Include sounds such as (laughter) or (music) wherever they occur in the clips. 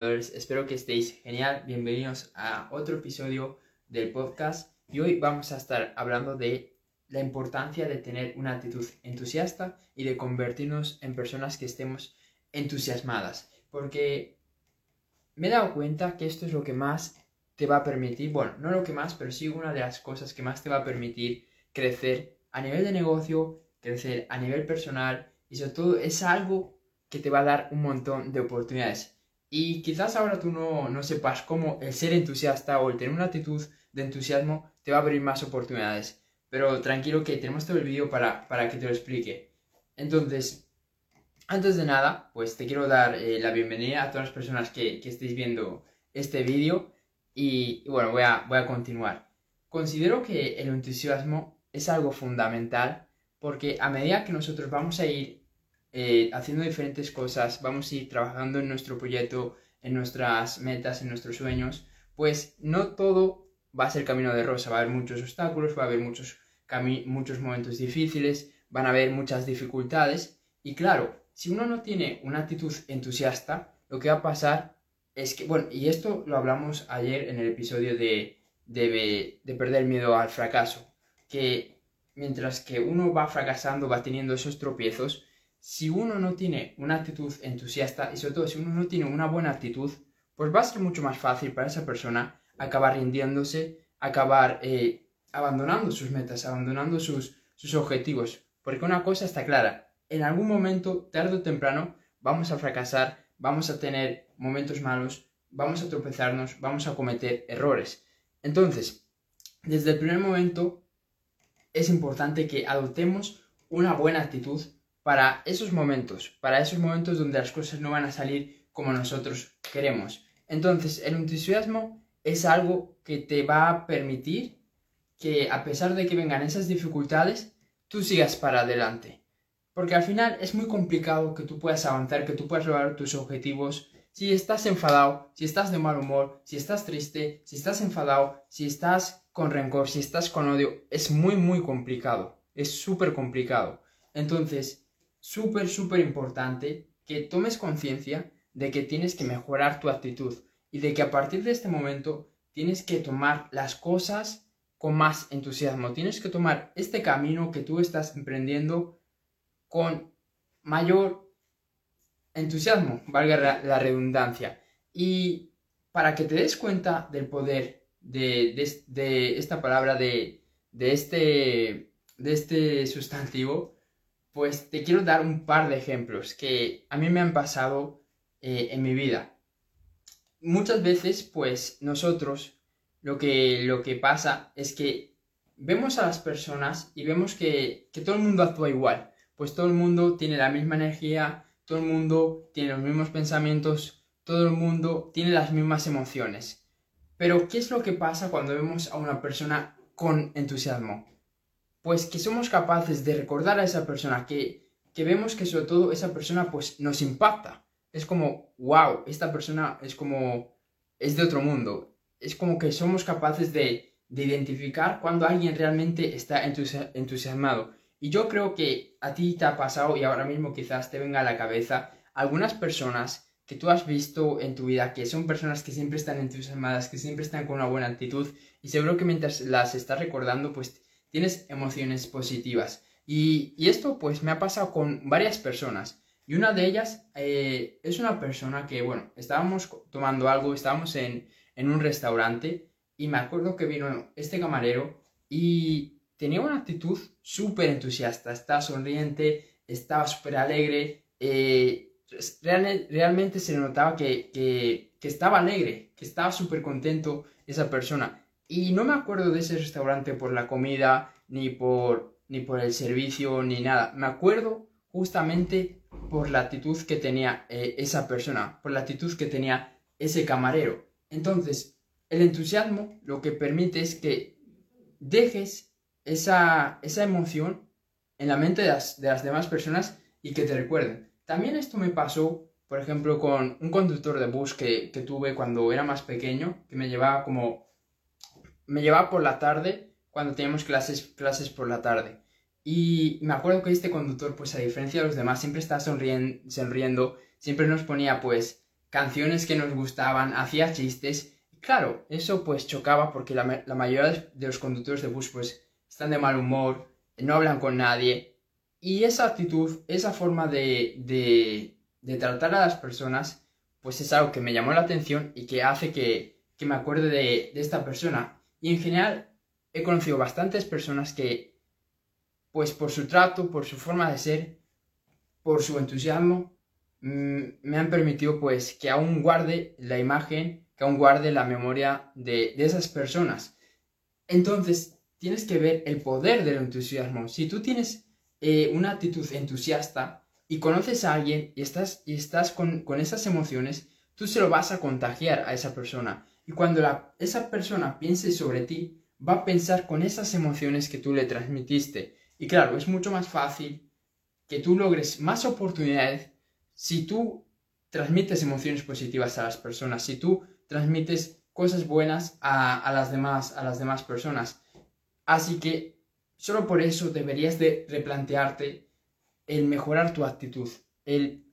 Espero que estéis genial. Bienvenidos a otro episodio del podcast. Y hoy vamos a estar hablando de la importancia de tener una actitud entusiasta y de convertirnos en personas que estemos entusiasmadas. Porque me he dado cuenta que esto es lo que más te va a permitir, bueno, no lo que más, pero sí una de las cosas que más te va a permitir crecer a nivel de negocio, crecer a nivel personal y sobre todo es algo que te va a dar un montón de oportunidades. Y quizás ahora tú no, no sepas cómo el ser entusiasta o el tener una actitud de entusiasmo te va a abrir más oportunidades. Pero tranquilo que tenemos todo el vídeo para, para que te lo explique. Entonces, antes de nada, pues te quiero dar eh, la bienvenida a todas las personas que, que estéis viendo este vídeo. Y, bueno, voy a, voy a continuar. Considero que el entusiasmo es algo fundamental porque a medida que nosotros vamos a ir eh, haciendo diferentes cosas, vamos a ir trabajando en nuestro proyecto, en nuestras metas, en nuestros sueños, pues no todo va a ser camino de rosa, va a haber muchos obstáculos, va a haber muchos, muchos momentos difíciles, van a haber muchas dificultades. Y claro, si uno no tiene una actitud entusiasta, lo que va a pasar es que, bueno, y esto lo hablamos ayer en el episodio de, de, de perder miedo al fracaso, que mientras que uno va fracasando, va teniendo esos tropiezos, si uno no tiene una actitud entusiasta y sobre todo si uno no tiene una buena actitud, pues va a ser mucho más fácil para esa persona acabar rindiéndose, acabar eh, abandonando sus metas, abandonando sus, sus objetivos. Porque una cosa está clara, en algún momento, tarde o temprano, vamos a fracasar, vamos a tener momentos malos, vamos a tropezarnos, vamos a cometer errores. Entonces, desde el primer momento es importante que adoptemos una buena actitud para esos momentos, para esos momentos donde las cosas no van a salir como nosotros queremos. Entonces, el entusiasmo es algo que te va a permitir que a pesar de que vengan esas dificultades, tú sigas para adelante. Porque al final es muy complicado que tú puedas avanzar, que tú puedas lograr tus objetivos si estás enfadado, si estás de mal humor, si estás triste, si estás enfadado, si estás con rencor, si estás con odio. Es muy, muy complicado. Es súper complicado. Entonces, súper, súper importante que tomes conciencia de que tienes que mejorar tu actitud y de que a partir de este momento tienes que tomar las cosas con más entusiasmo. Tienes que tomar este camino que tú estás emprendiendo con mayor entusiasmo, valga la redundancia. Y para que te des cuenta del poder de, esta palabra, de, de, este, de este sustantivo, pues te quiero dar un par de ejemplos que a mí me han pasado eh, en mi vida. Muchas veces, pues nosotros lo que, lo que pasa es que vemos a las personas y vemos que, que todo el mundo actúa igual. Pues todo el mundo tiene la misma energía, todo el mundo tiene los mismos pensamientos, todo el mundo tiene las mismas emociones. Pero, ¿qué es lo que pasa cuando vemos a una persona con entusiasmo? Pues que somos capaces de recordar a esa persona, que, que vemos que sobre todo esa persona pues nos impacta. Es como, wow, esta persona es como, es de otro mundo. Es como que somos capaces de, de identificar cuando alguien realmente está entusiasmado. Y yo creo que a ti te ha pasado y ahora mismo quizás te venga a la cabeza algunas personas que tú has visto en tu vida, que son personas que siempre están entusiasmadas, que siempre están con una buena actitud y seguro que mientras las estás recordando pues tienes emociones positivas. Y, esto pues me ha pasado con varias personas. Y una de ellas eh, es una persona que, bueno, estábamos tomando algo, estábamos en, en un restaurante y me acuerdo que vino este camarero y tenía una actitud súper entusiasta, estaba sonriente, estaba súper alegre, eh, realmente se notaba que, que, estaba alegre, que estaba súper contento esa persona. Y no me acuerdo de ese restaurante por la comida, ni por, ni por el servicio, ni nada. Me acuerdo justamente por la actitud que tenía eh, esa persona, por la actitud que tenía ese camarero. Entonces, el entusiasmo lo que permite es que dejes esa, esa emoción en la mente de las, de las demás personas y que te recuerden. También esto me pasó, por ejemplo, con un conductor de bus que, que tuve cuando era más pequeño, que me llevaba como me llevaba por la tarde cuando teníamos clases, clases por la tarde. Y me acuerdo que este conductor, pues a diferencia de los demás, siempre estaba sonriendo, siempre nos ponía pues canciones que nos gustaban, hacía chistes. Claro, eso pues chocaba porque la, mayoría de los conductores de bus pues están de mal humor, no hablan con nadie. Y esa actitud, esa forma de, de, de tratar a las personas, pues es algo que me llamó la atención y que hace que, que me acuerde de, de esta persona. Y en general he conocido bastantes personas que, pues por su trato, por su forma de ser, por su entusiasmo, mm, me han permitido pues que aún guarde la imagen, que aún guarde la memoria de, esas personas. Entonces, tienes que ver el poder del entusiasmo. Si tú tienes eh, una actitud entusiasta y conoces a alguien y estás, y estás con, esas emociones, tú se lo vas a contagiar a esa persona. Y cuando esa persona piense sobre ti, va a pensar con esas emociones que tú le transmitiste. Y claro, es mucho más fácil que tú logres más oportunidades si tú transmites emociones positivas a las personas, si tú transmites cosas buenas a, las, demás, a las demás personas. Así que solo por eso deberías de replantearte el mejorar tu actitud, el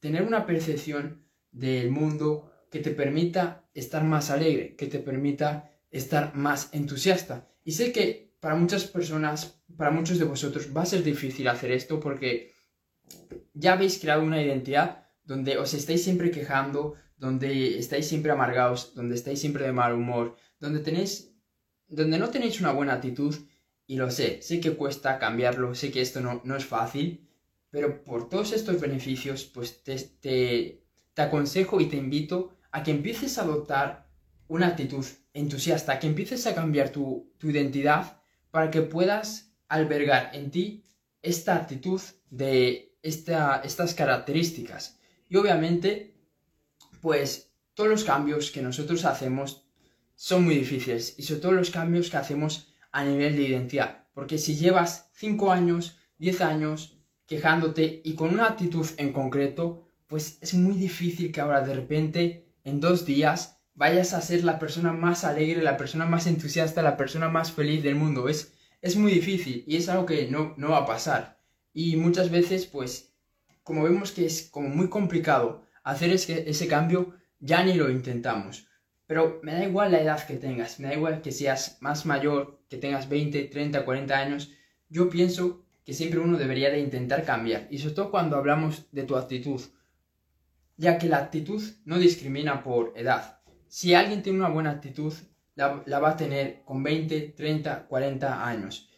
tener una percepción del mundo que te permita estar más alegre, que te permita estar más entusiasta. Y sé que para muchas personas, para muchos de vosotros, va a ser difícil hacer esto porque ya habéis creado una identidad donde os estáis siempre quejando, donde estáis siempre amargados, donde estáis siempre de mal humor, donde tenéis, donde no tenéis una buena actitud, y lo sé, sé que cuesta cambiarlo, sé que esto no, no es fácil, pero por todos estos beneficios, pues te, te, te aconsejo y te invito a que empieces a adoptar una actitud entusiasta, que empieces a cambiar tu, identidad para que puedas albergar en ti esta actitud de estas características. Y obviamente, pues todos los cambios que nosotros hacemos son muy difíciles y sobre todo los cambios que hacemos a nivel de identidad. Porque si llevas 5 años, 10 años quejándote y con una actitud en concreto, pues es muy difícil que ahora de repente en dos días vayas a ser la persona más alegre, la persona más entusiasta, la persona más feliz del mundo. Es, es muy difícil y es algo que no, no va a pasar. Y muchas veces, pues, como vemos que es como muy complicado hacer ese, ese cambio, ya ni lo intentamos. Pero me da igual la edad que tengas, me da igual que seas más mayor, que tengas 20, 30, 40 años. Yo pienso que siempre uno debería de intentar cambiar. Y sobre todo cuando hablamos de tu actitud. Ya que la actitud no discrimina por edad si alguien tiene una buena actitud, la, va a tener con 20, 30, 40 años.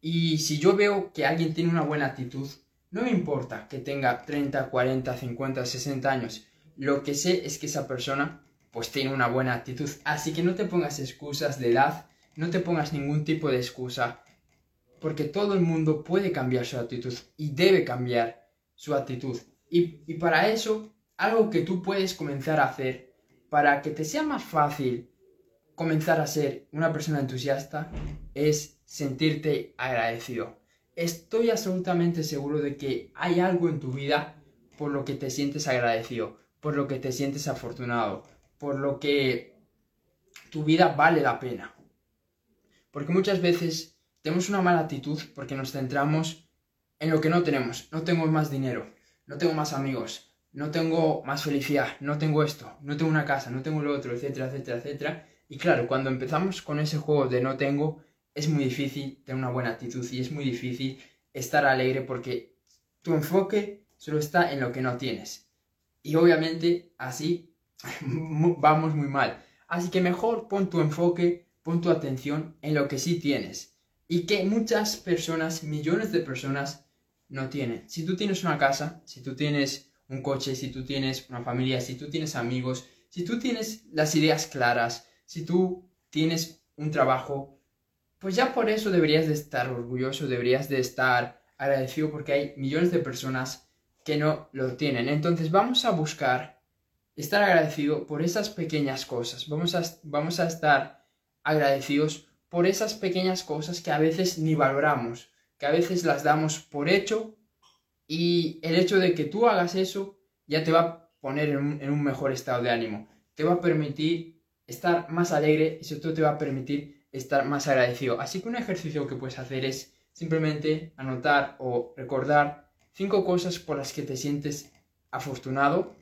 Y si yo veo que alguien tiene una buena actitud, no me importa que tenga 30, 40, 50, 60 años. Lo que sé es que esa persona pues tiene una buena actitud. Así que no te pongas excusas de edad, no te pongas ningún tipo de excusa, porque todo el mundo puede cambiar su actitud y debe cambiar su actitud. Y, y para eso, algo que tú puedes comenzar a hacer para que te sea más fácil comenzar a ser una persona entusiasta es sentirte agradecido. Estoy absolutamente seguro de que hay algo en tu vida por lo que te sientes agradecido, por lo que te sientes afortunado, por lo que tu vida vale la pena. Porque muchas veces tenemos una mala actitud porque nos centramos en lo que no tenemos. No tengo más dinero, no tengo más amigos, no tengo más felicidad, no tengo esto, no tengo una casa, no tengo lo otro, etcétera, etcétera, etcétera. Y claro, cuando empezamos con ese juego de no tengo, es muy difícil tener una buena actitud y es muy difícil estar alegre porque tu enfoque solo está en lo que no tienes. Y obviamente así (laughs) vamos muy mal. Así que mejor pon tu enfoque, pon tu atención en lo que sí tienes. Y que muchas personas, millones de personas, no tienen. Si tú tienes una casa, si tú tienes un coche, si tú tienes una familia, si tú tienes amigos, si tú tienes las ideas claras, si tú tienes un trabajo, pues ya por eso deberías de estar orgulloso, deberías de estar agradecido porque hay millones de personas que no lo tienen. Entonces vamos a buscar estar agradecido por esas pequeñas cosas. Vamos a, vamos a estar agradecidos por esas pequeñas cosas que a veces ni valoramos, que a veces las damos por hecho y el hecho de que tú hagas eso ya te va a poner en un, mejor estado de ánimo. Te va a permitir estar más alegre y sobre todo te va a permitir estar más agradecido. Así que un ejercicio que puedes hacer es simplemente anotar o recordar cinco cosas por las que te sientes afortunado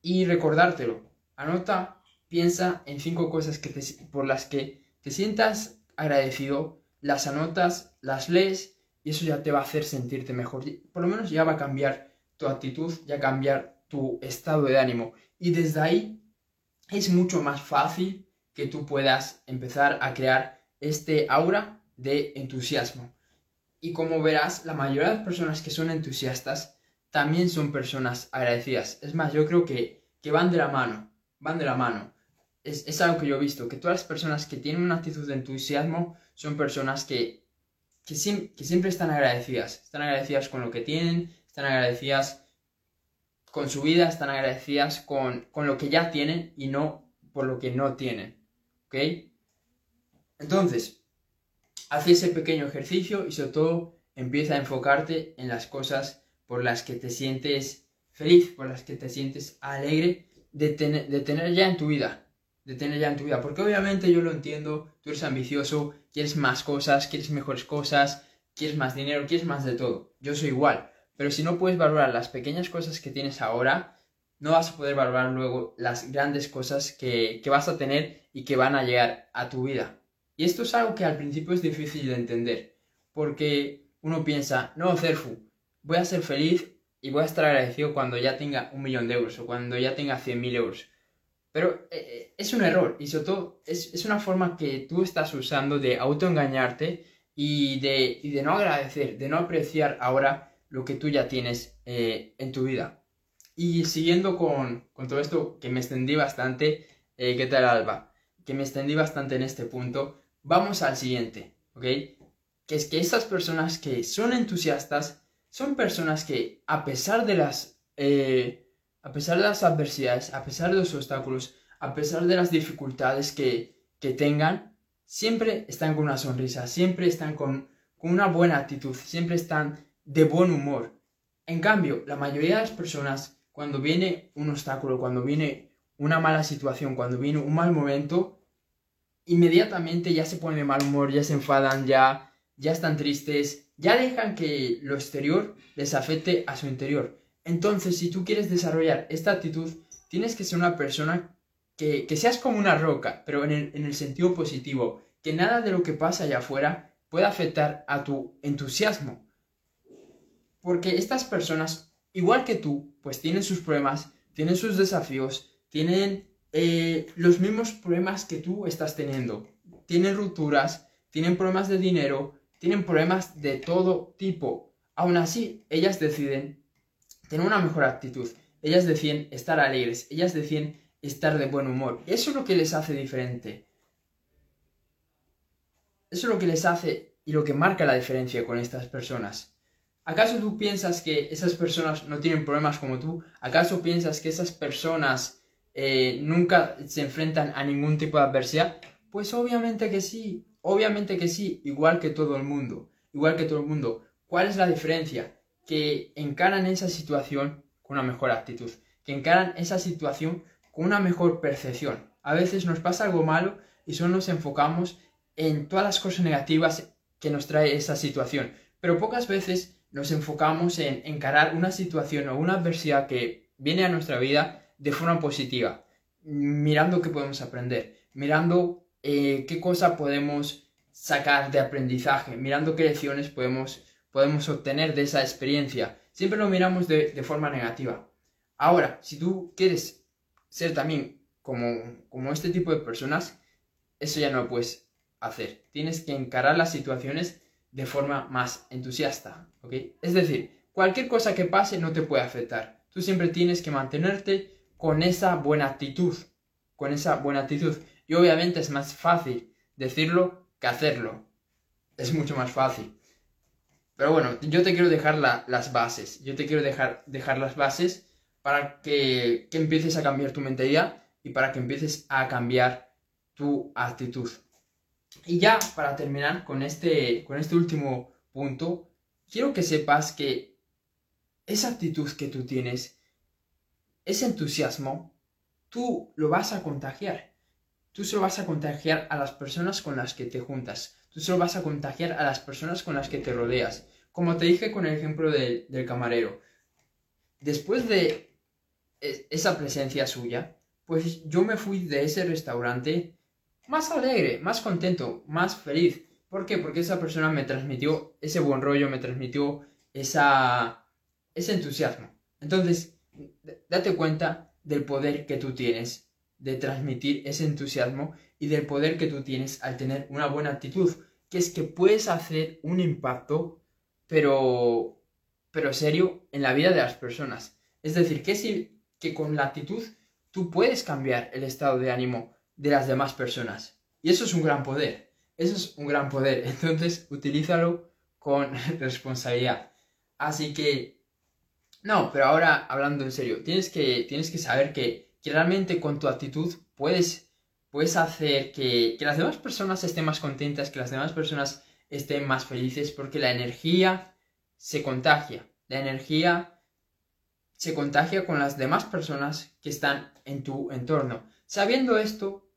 y recordártelo. Anota, piensa en cinco cosas que por las que te sientas agradecido, las anotas, las lees y eso ya te va a hacer sentirte mejor. Por lo menos ya va a cambiar tu actitud, ya cambiar tu estado de ánimo. Y desde ahí es mucho más fácil que tú puedas empezar a crear este aura de entusiasmo. Y como verás, la mayoría de las personas que son entusiastas también son personas agradecidas. Es más, yo creo que, que van de la mano, van de la mano. Es, es, algo que yo he visto, que todas las personas que tienen una actitud de entusiasmo son personas que, que, siempre están agradecidas. Están agradecidas con lo que tienen, están agradecidas con su vida, están agradecidas con, con lo que ya tienen y no por lo que no tienen. ¿Ok? Entonces, haz ese pequeño ejercicio y sobre todo empieza a enfocarte en las cosas por las que te sientes feliz, por las que te sientes alegre de, de tener ya en tu vida. De tener ya en tu vida. Porque obviamente yo lo entiendo, tú eres ambicioso, quieres más cosas, quieres mejores cosas, quieres más dinero, quieres más de todo. Yo soy igual. Pero si no puedes valorar las pequeñas cosas que tienes ahora, no vas a poder valorar luego las grandes cosas que, vas a tener y que van a llegar a tu vida. Y esto es algo que al principio es difícil de entender, porque uno piensa, no, Cerfu, voy a ser feliz y voy a estar agradecido cuando ya tenga un millón de euros o cuando ya tenga 100.000 euros. Pero eh, eh, es un error y sobre todo es, una forma que tú estás usando de autoengañarte y de, y de no agradecer, de no apreciar ahora lo que tú ya tienes eh, en tu vida. Y siguiendo con, todo esto, que me extendí bastante, eh, ¿qué tal Alba? Que me extendí bastante en este punto, vamos al siguiente, ¿ok? Que es que estas personas que son entusiastas son personas que a pesar de las, a pesar de las adversidades, a pesar de los obstáculos, a pesar de las dificultades que, que tengan, siempre están con una sonrisa, siempre están con, con una buena actitud, siempre están de buen humor. En cambio, la mayoría de las personas cuando viene un obstáculo, cuando viene una mala situación, cuando viene un mal momento, inmediatamente ya se ponen de mal humor, ya se enfadan, ya, ya están tristes, ya dejan que lo exterior les afecte a su interior. Entonces, si tú quieres desarrollar esta actitud, tienes que ser una persona que, seas como una roca, pero en el, en el sentido positivo, que nada de lo que pasa allá afuera pueda afectar a tu entusiasmo. Porque estas personas igual que tú, pues tienen sus problemas, tienen sus desafíos, tienen eh, los mismos problemas que tú estás teniendo. Tienen rupturas, tienen problemas de dinero, tienen problemas de todo tipo. Aún así, ellas deciden tener una mejor actitud. Ellas deciden estar alegres, ellas deciden estar de buen humor. Eso es lo que les hace diferente. Eso es lo que les hace y lo que marca la diferencia con estas personas. ¿Acaso tú piensas que esas personas no tienen problemas como tú? ¿Acaso piensas que esas personas eh, nunca se enfrentan a ningún tipo de adversidad? Pues obviamente que sí, obviamente que sí, igual que todo el mundo, igual que todo el mundo. ¿Cuál es la diferencia? Que encaran esa situación con una mejor actitud, que encaran esa situación con una mejor percepción. A veces nos pasa algo malo y solo nos enfocamos en todas las cosas negativas que nos trae esa situación, pero pocas veces nos enfocamos en encarar una situación o una adversidad que viene a nuestra vida de forma positiva, mirando qué podemos aprender, mirando eh, qué cosa podemos sacar de aprendizaje, mirando qué lecciones podemos, podemos obtener de esa experiencia. Siempre lo miramos de, forma negativa. Ahora, si tú quieres ser también como, como este tipo de personas, eso ya no lo puedes hacer. Tienes que encarar las situaciones de forma más entusiasta. Es decir, cualquier cosa que pase no te puede afectar. Tú siempre tienes que mantenerte con esa buena actitud, con esa buena actitud. Y obviamente es más fácil decirlo que hacerlo. Es mucho más fácil. Pero bueno, yo te quiero dejar las bases. Yo te quiero dejar, las bases para que, empieces a cambiar tu mentalidad y para que empieces a cambiar tu actitud. Y ya para terminar con este, con este último punto, quiero que sepas que esa actitud que tú tienes, ese entusiasmo, tú lo vas a contagiar. Tú se lo vas a contagiar a las personas con las que te juntas. Tú se lo vas a contagiar a las personas con las que te rodeas. Como te dije con el ejemplo del camarero. Después de esa presencia suya, pues yo me fui de ese restaurante más alegre, más contento, más feliz. ¿Por qué? Porque esa persona me transmitió ese buen rollo, me transmitió esa, ese entusiasmo. Entonces, date cuenta del poder que tú tienes de transmitir ese entusiasmo y del poder que tú tienes al tener una buena actitud, que es que puedes hacer un impacto, pero, pero serio, en la vida de las personas. Es decir, que, si, que con la actitud tú puedes cambiar el estado de ánimo de las demás personas. Y eso es un gran poder. Eso es un gran poder. (laughs) Entonces, utilízalo con (laughs) responsabilidad. Así que, no, pero ahora hablando en serio, tienes que, tienes que saber que, que realmente con tu actitud puedes, puedes hacer que, que las demás personas estén más contentas, que las demás personas estén más felices, porque la energía se contagia. La energía se contagia con las demás personas que están en tu entorno. Sabiendo esto,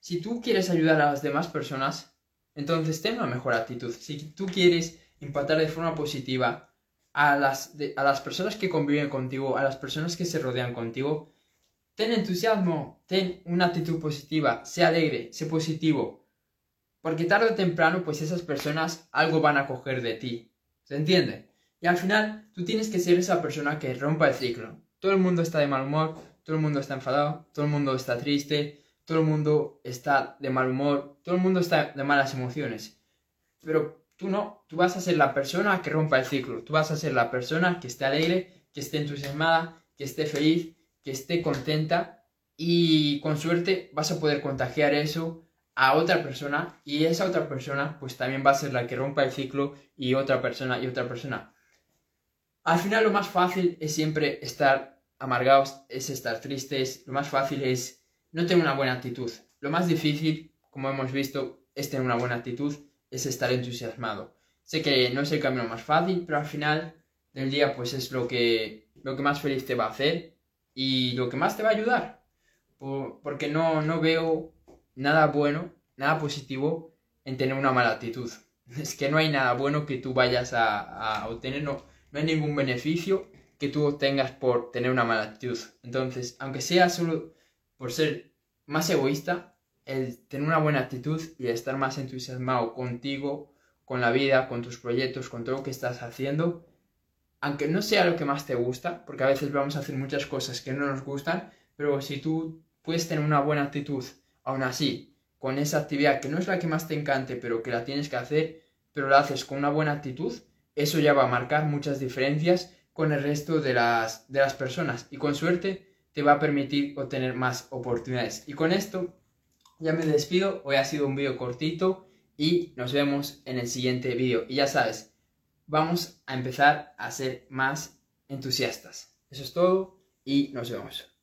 si tú quieres ayudar a las demás personas, entonces ten una mejor actitud. Si tú quieres impactar de forma positiva a las, a las personas que conviven contigo, a las personas que se rodean contigo, ten entusiasmo, ten una actitud positiva, sé alegre, sé positivo. Porque tarde o temprano, pues esas personas algo van a coger de ti. ¿Se entiende? Y al final, tú tienes que ser esa persona que rompa el ciclo. Todo el mundo está de mal humor, todo el mundo está enfadado, todo el mundo está triste, todo el mundo está de mal humor, todo el mundo está de malas emociones. Pero tú no, tú vas a ser la persona que rompa el ciclo, tú vas a ser la persona que esté alegre, que esté entusiasmada, que esté feliz, que esté contenta y con suerte vas a poder contagiar eso a otra persona y esa otra persona pues también va a ser la que rompa el ciclo y otra persona y otra persona. Al final lo más fácil es siempre estar amargados, es estar tristes, lo más fácil es no tener una buena actitud. Lo más difícil, como hemos visto, es tener una buena actitud, es estar entusiasmado. Sé que no es el camino más fácil, pero al final del día pues es lo que, lo que más feliz te va a hacer y lo que más te va a ayudar. porque no, no veo nada bueno, nada positivo en tener una mala actitud. (laughs) Es que no hay nada bueno que tú vayas a, obtener, no, no hay ningún beneficio que tú obtengas por tener una mala actitud. Entonces, aunque sea solo por ser más egoísta, el tener una buena actitud y estar más entusiasmado contigo, con la vida, con tus proyectos, con todo lo que estás haciendo, aunque no sea lo que más te gusta, porque a veces vamos a hacer muchas cosas que no nos gustan, pero si tú puedes tener una buena actitud, aún así, con esa actividad que no es la que más te encante, pero que la tienes que hacer, pero la haces con una buena actitud, eso ya va a marcar muchas diferencias con el resto de las, de las personas y con suerte te va a permitir obtener más oportunidades. Y con esto ya me despido, hoy ha sido un vídeo cortito y nos vemos en el siguiente vídeo. Y ya sabes, vamos a empezar a ser más entusiastas. Eso es todo y nos vemos.